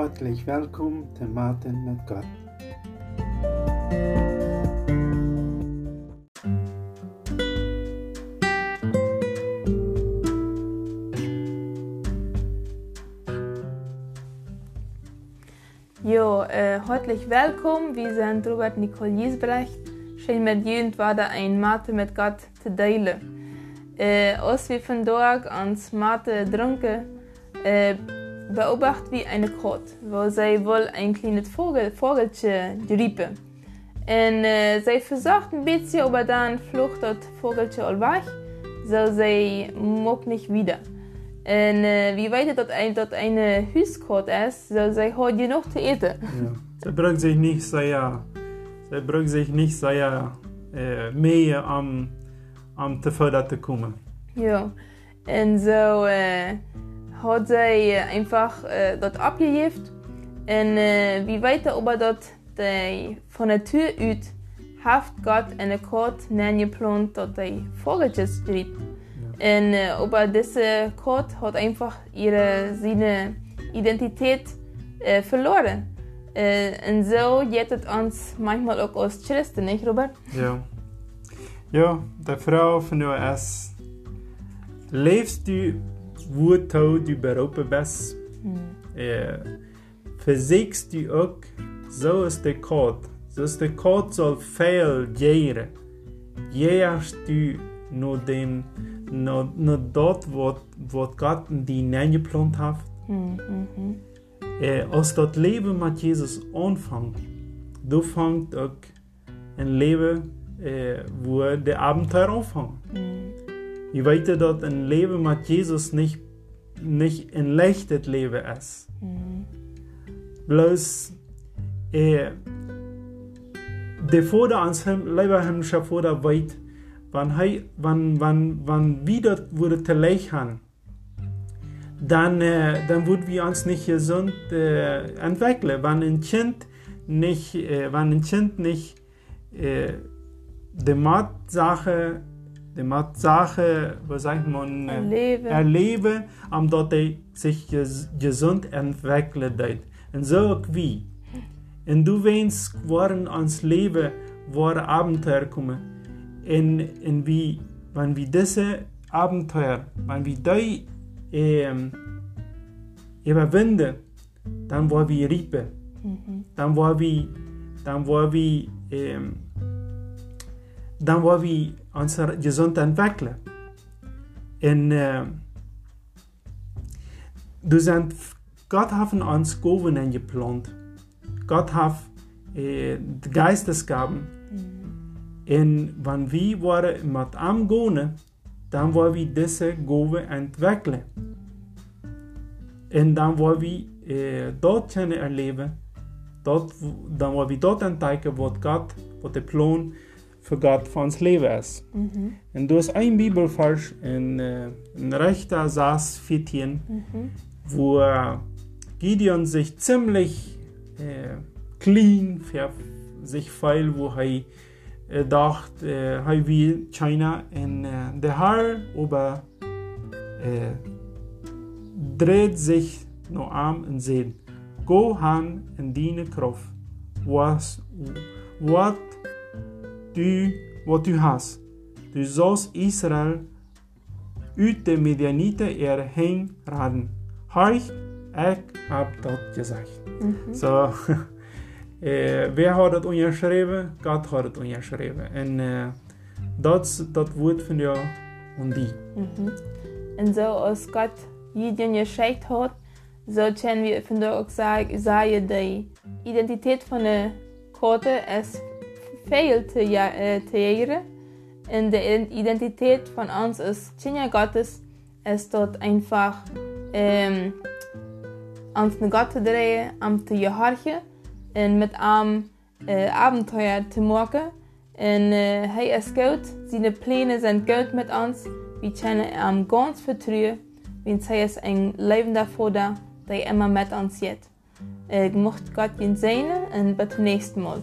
Herzlich willkommen zu Martin mit Gott. Jo, äh, herzlich willkommen. Wir sind Robert Nicole Giesbrecht. Schön mit Jünd war ein Mathe mit Gott zu teilen. Äh, als wir von dort ans Mathe drunken, äh, beobachten wir eine Kot, wo sie wohl ein kleines Vogel, Vogelchen riepen. Und äh, sie versucht ein bisschen, aber dann flucht das Vogelchen all weg, so sie mag nicht wieder. Und äh, wie weit dat ein, dat eine Hüskot ist, so sie hat genug zu essen. Ja. Sie bringt sich nicht sehr, sie bringt sich nicht sehr äh, mehr am, am zu zu kommen. Ja, und so äh, hat sie einfach äh, dort abgegeben. Und äh, wie weiter aber dort die von der Tür ut, haft Gott eine Kot geplant, dort die Vogeltjes schrieb. Und äh, aber diese Kot hat einfach ihre seine Identität äh, verloren. Äh, und so geht es uns manchmal auch als Christen, nicht, Robert? Ja. Ja, die Frau von der S. Lebst du, wo du berufen bist? Hm. Äh, versiegst du auch, so ist der Code. So ist der Code soll viel gehen. Jährst du nur dem, nur, nur dort, wo, wo Gott die Nähe geplant hat. Hm, hm, hm. Äh, als dat Leben mit Jesus anfängt, du fängt auch ein Leben, äh, wo der Abenteuer Ich weiß, dass ein Leben mit Jesus nicht, nicht ein leichtes Leben ist. Hm. Bloß, äh, der Vater ans Him- Leberhimmlischer Vater weiß, wann, hei, wann, wann, wann wieder wurde zu haben, dann, äh, dann würden wir uns nicht gesund äh, entwickeln. Wenn ein Kind nicht, äh, wenn ein Kind nicht äh, die Matsache, die Matsache, was sagt man, äh, Erleben. erleben, dort er sich ges gesund entwickelt hat. Und so wie. Und du weinst, waren ans Leben, war Abenteuer kommen. Und, und wie, wenn wir diese Abenteuer, wenn wir die ähm, überwinden, dann war wir Riepe. Mhm. Dann war wir, dann war wir, ähm, dann war wir uns gesund entwickeln. Und ähm, du sind, Gott hat uns Gaben geplant. Gott hat äh, die Geistesgaben. Und wenn wir waren mit am gehen, dann wollen wir diese Gabe entwickeln. Und dann wollen wir äh, dort können erleben, dort, wo- dann wollen wir dort entdecken, was Gott, was der Plan für Gott für uns Leben ist. Mhm. Und du hast ein Bibelvers in, äh, in rechter Saß 14, Mhm. wo äh, Gideon sich ziemlich äh, clean für sich feil, wo er äh, dacht, äh, er will China in der Haar, aber dreht sich nur am und sehen. Go han in deine Kraft, was, was du, was du hast. Du sollst Israel uit de Midianiten erheen raden. Hoi, ik heb dat gezegd. Mhm. Zo, eh, wie had het onderschreven? God had het onderschreven. En eh, dat is dat woord van jou en die. Mhm. Und so als Gott jeden geschickt hat, so können wir von der auch sagen, sagen die Identität von der Karte ja- äh, zu jagen. Und die Identität von uns als Kinder Gottes ist dort einfach ähm, ans eine Gott zu drehen, am zu gehorchen und mit am äh, Abenteuer zu machen. Und äh, hij is goed, zijn Pläne sind gut mit uns. Wir können ihm ganz vertrauen, wenn hij ist ein lebender Vater, der immer mit uns ist. Äh, mocht Gott ihn segnen und bis zum nächsten Mal.